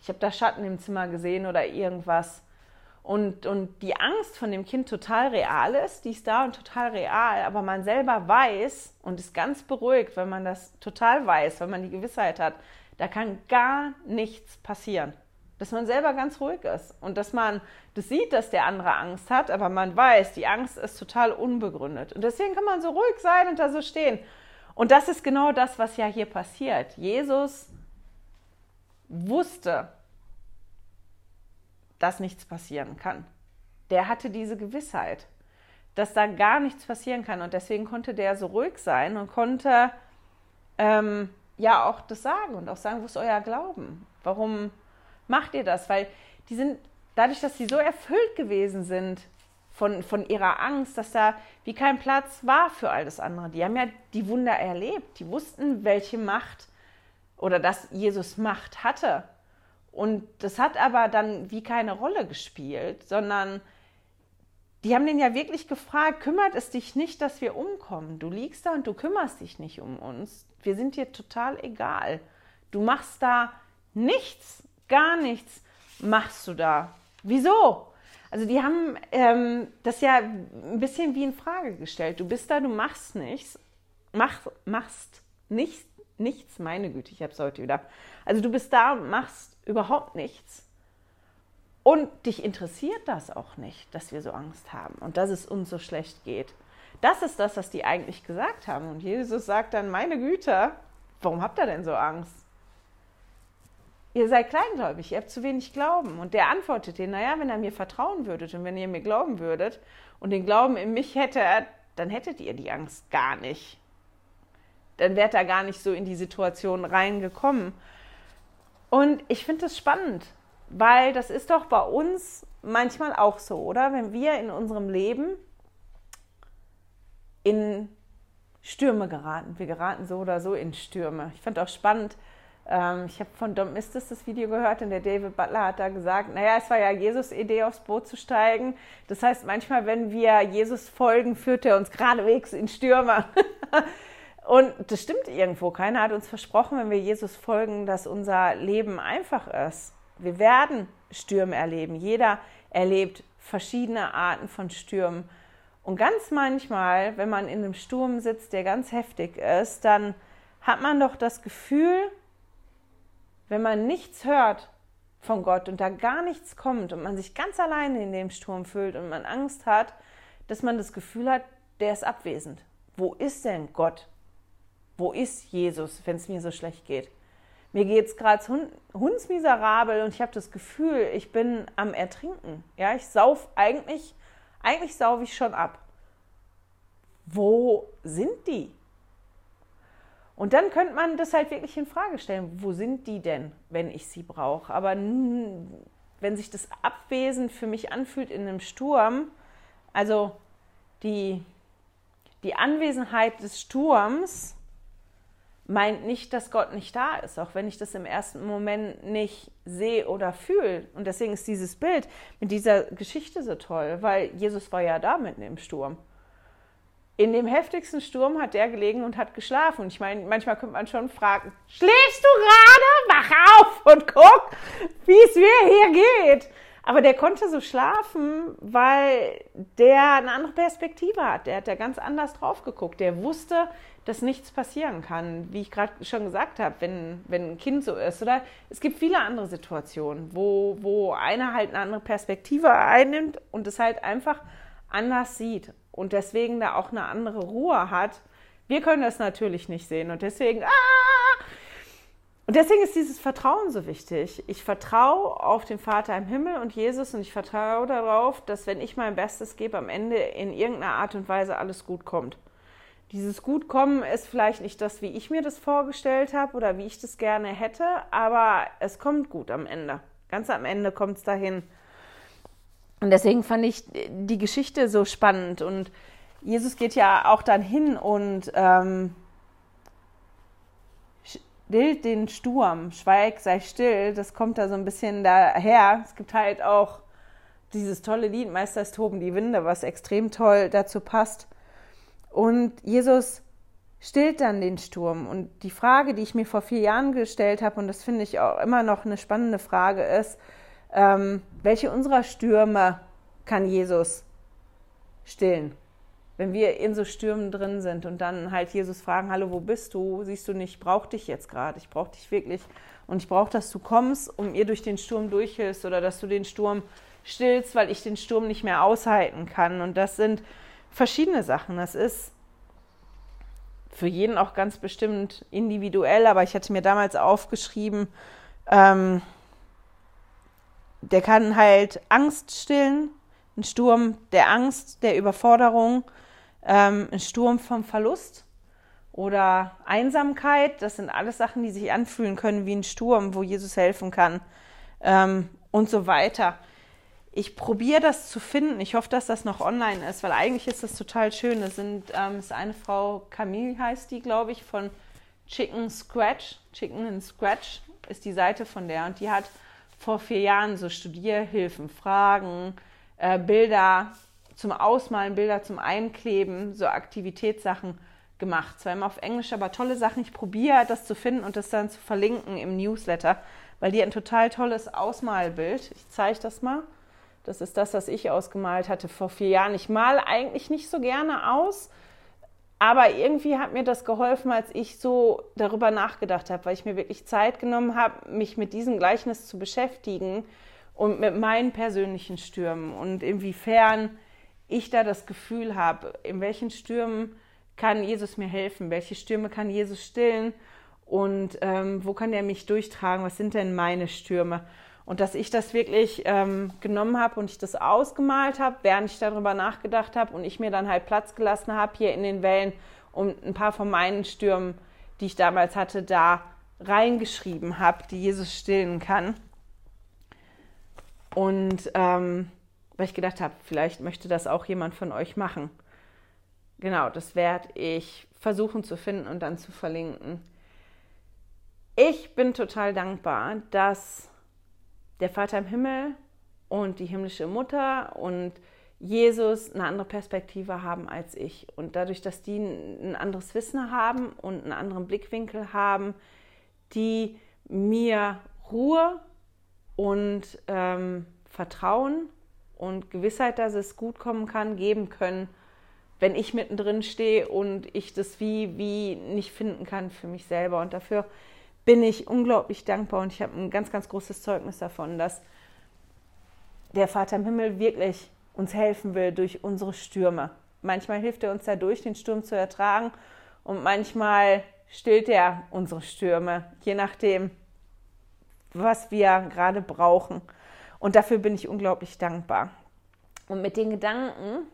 Ich habe da Schatten im Zimmer gesehen oder irgendwas und, und die Angst von dem Kind total real ist, die ist da und total real, aber man selber weiß und ist ganz beruhigt, wenn man das total weiß, wenn man die Gewissheit hat, da kann gar nichts passieren. dass man selber ganz ruhig ist und dass man das sieht, dass der andere Angst hat, aber man weiß, die Angst ist total unbegründet. Und deswegen kann man so ruhig sein und da so stehen. Und das ist genau das, was ja hier passiert. Jesus wusste, dass nichts passieren kann. Der hatte diese Gewissheit, dass da gar nichts passieren kann. Und deswegen konnte der so ruhig sein und konnte ähm, ja auch das sagen und auch sagen, wo ist euer Glauben? Warum macht ihr das? Weil die sind, dadurch, dass sie so erfüllt gewesen sind von, von ihrer Angst, dass da wie kein Platz war für all das andere. Die haben ja die Wunder erlebt. Die wussten, welche Macht oder dass Jesus Macht hatte. Und das hat aber dann wie keine Rolle gespielt, sondern die haben den ja wirklich gefragt, kümmert es dich nicht, dass wir umkommen? Du liegst da und du kümmerst dich nicht um uns. Wir sind dir total egal. Du machst da nichts gar nichts machst du da. Wieso? Also die haben ähm, das ja ein bisschen wie in Frage gestellt. Du bist da, du machst nichts, mach, machst nicht, nichts, meine Güte, ich habe es heute wieder. Also du bist da, machst überhaupt nichts. Und dich interessiert das auch nicht, dass wir so Angst haben und dass es uns so schlecht geht. Das ist das, was die eigentlich gesagt haben. Und Jesus sagt dann, meine Güte, warum habt ihr denn so Angst? ihr seid kleingläubig, ihr habt zu wenig Glauben. Und der antwortet ihnen, naja, wenn er mir vertrauen würdet und wenn ihr mir glauben würdet und den Glauben in mich hättet, dann hättet ihr die Angst gar nicht. Dann wärt er gar nicht so in die Situation reingekommen. Und ich finde das spannend, weil das ist doch bei uns manchmal auch so, oder? Wenn wir in unserem Leben in Stürme geraten. Wir geraten so oder so in Stürme. Ich fand auch spannend, ähm, ich habe von Don Mistis das Video gehört und der David Butler hat da gesagt, naja, es war ja Jesus Idee, aufs Boot zu steigen. Das heißt, manchmal, wenn wir Jesus folgen, führt er uns geradewegs in Stürme. (laughs) und das stimmt irgendwo. Keiner hat uns versprochen, wenn wir Jesus folgen, dass unser Leben einfach ist. Wir werden Stürme erleben. Jeder erlebt verschiedene Arten von Stürmen. Und ganz manchmal, wenn man in einem Sturm sitzt, der ganz heftig ist, dann hat man doch das Gefühl, wenn man nichts hört von Gott und da gar nichts kommt und man sich ganz alleine in dem Sturm fühlt und man Angst hat, dass man das Gefühl hat, der ist abwesend. Wo ist denn Gott? Wo ist Jesus, wenn es mir so schlecht geht? Mir geht es gerade hundsmiserabel und ich habe das Gefühl, ich bin am Ertrinken. Ja, ich sauf eigentlich, eigentlich saufe ich schon ab. Wo sind die? Und dann könnte man das halt wirklich in Frage stellen. Wo sind die denn, wenn ich sie brauche? Aber wenn sich das abwesend für mich anfühlt in einem Sturm, also die, die Anwesenheit des Sturms meint nicht, dass Gott nicht da ist, auch wenn ich das im ersten Moment nicht sehe oder fühle. Und deswegen ist dieses Bild mit dieser Geschichte so toll, weil Jesus war ja da mitten im Sturm in dem heftigsten Sturm hat der gelegen und hat geschlafen. Und ich meine, manchmal könnte man schon fragen, schläfst du gerade? Wach auf und guck, wie es mir hier geht. Aber der konnte so schlafen, weil der eine andere Perspektive hat. Der hat da ganz anders drauf geguckt. Der wusste, dass nichts passieren kann, wie ich gerade schon gesagt habe, wenn, wenn ein Kind so ist. Oder es gibt viele andere Situationen, wo, wo einer halt eine andere Perspektive einnimmt und es halt einfach anders sieht und deswegen da auch eine andere Ruhe hat. Wir können das natürlich nicht sehen und deswegen, ah! Und deswegen ist dieses Vertrauen so wichtig. Ich vertraue auf den Vater im Himmel und Jesus und ich vertraue darauf, dass wenn ich mein Bestes gebe, am Ende in irgendeiner Art und Weise alles gut kommt. Dieses Gutkommen ist vielleicht nicht das, wie ich mir das vorgestellt habe oder wie ich das gerne hätte, aber es kommt gut am Ende. Ganz am Ende kommt es dahin. Und deswegen fand ich die Geschichte so spannend. Und Jesus geht ja auch dann hin und ähm, stillt den Sturm. Schweig, sei still. Das kommt da so ein bisschen daher. Es gibt halt auch dieses tolle Lied, Meister ist toben die Winde, was extrem toll dazu passt. Und Jesus stillt dann den Sturm. Und die Frage, die ich mir vor vier Jahren gestellt habe, und das finde ich auch immer noch eine spannende Frage, ist, ähm, welche unserer Stürme kann Jesus stillen? Wenn wir in so Stürmen drin sind und dann halt Jesus fragen, hallo, wo bist du? Siehst du nicht, ich brauche dich jetzt gerade, ich brauche dich wirklich und ich brauche, dass du kommst und mir durch den Sturm durchhilfst oder dass du den Sturm stillst, weil ich den Sturm nicht mehr aushalten kann. Und das sind verschiedene Sachen. Das ist für jeden auch ganz bestimmt individuell, aber ich hatte mir damals aufgeschrieben, ähm, der kann halt Angst stillen, ein Sturm der Angst, der Überforderung, ähm, ein Sturm vom Verlust oder Einsamkeit. Das sind alles Sachen, die sich anfühlen können wie ein Sturm, wo Jesus helfen kann ähm, und so weiter. Ich probiere das zu finden. Ich hoffe, dass das noch online ist, weil eigentlich ist das total schön. Das ähm, ist eine Frau, Camille heißt die, glaube ich, von Chicken Scratch. Chicken and Scratch ist die Seite von der. Und die hat vor vier Jahren so Studierhilfen, Fragen, äh, Bilder zum Ausmalen, Bilder zum Einkleben, so Aktivitätssachen gemacht. Zwar immer auf Englisch, aber tolle Sachen. Ich probiere das zu finden und das dann zu verlinken im Newsletter, weil die ein total tolles Ausmalbild. Ich zeige das mal. Das ist das, was ich ausgemalt hatte vor vier Jahren. Ich male eigentlich nicht so gerne aus, aber irgendwie hat mir das geholfen, als ich so darüber nachgedacht habe, weil ich mir wirklich Zeit genommen habe, mich mit diesem Gleichnis zu beschäftigen und mit meinen persönlichen Stürmen und inwiefern ich da das Gefühl habe, in welchen Stürmen kann Jesus mir helfen, welche Stürme kann Jesus stillen und ähm, wo kann er mich durchtragen, was sind denn meine Stürme. Und dass ich das wirklich ähm, genommen habe und ich das ausgemalt habe, während ich darüber nachgedacht habe und ich mir dann halt Platz gelassen habe hier in den Wellen und ein paar von meinen Stürmen, die ich damals hatte, da reingeschrieben habe, die Jesus stillen kann. Und ähm, weil ich gedacht habe, vielleicht möchte das auch jemand von euch machen. Genau, das werde ich versuchen zu finden und dann zu verlinken. Ich bin total dankbar, dass der Vater im Himmel und die himmlische Mutter und Jesus eine andere Perspektive haben als ich. Und dadurch, dass die ein anderes Wissen haben und einen anderen Blickwinkel haben, die mir Ruhe und ähm, Vertrauen und Gewissheit, dass es gut kommen kann, geben können, wenn ich mittendrin stehe und ich das wie, wie nicht finden kann für mich selber. Und dafür bin ich unglaublich dankbar und ich habe ein ganz, ganz großes Zeugnis davon, dass der Vater im Himmel wirklich uns helfen will durch unsere Stürme. Manchmal hilft er uns dadurch, den Sturm zu ertragen und manchmal stillt er unsere Stürme, je nachdem, was wir gerade brauchen. Und dafür bin ich unglaublich dankbar. Und mit den Gedanken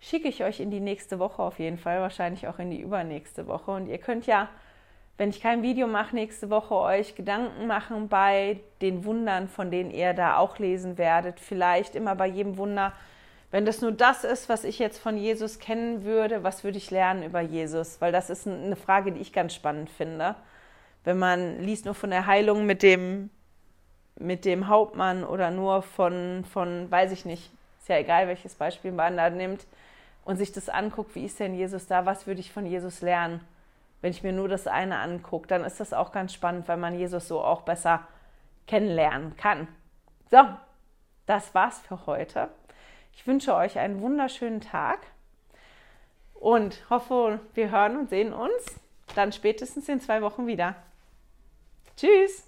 schicke ich euch in die nächste Woche auf jeden Fall, wahrscheinlich auch in die übernächste Woche. Und ihr könnt ja wenn ich kein Video mache nächste Woche, euch Gedanken machen bei den Wundern, von denen ihr da auch lesen werdet. Vielleicht immer bei jedem Wunder. Wenn das nur das ist, was ich jetzt von Jesus kennen würde, was würde ich lernen über Jesus? Weil das ist eine Frage, die ich ganz spannend finde. Wenn man liest nur von der Heilung mit dem, mit dem Hauptmann oder nur von, von, weiß ich nicht, ist ja egal, welches Beispiel man da nimmt, und sich das anguckt, wie ist denn Jesus da, was würde ich von Jesus lernen? wenn ich mir nur das eine angucke, dann ist das auch ganz spannend, weil man Jesus so auch besser kennenlernen kann. So, das war's für heute. Ich wünsche euch einen wunderschönen Tag und hoffe, wir hören und sehen uns dann spätestens in zwei Wochen wieder. Tschüss!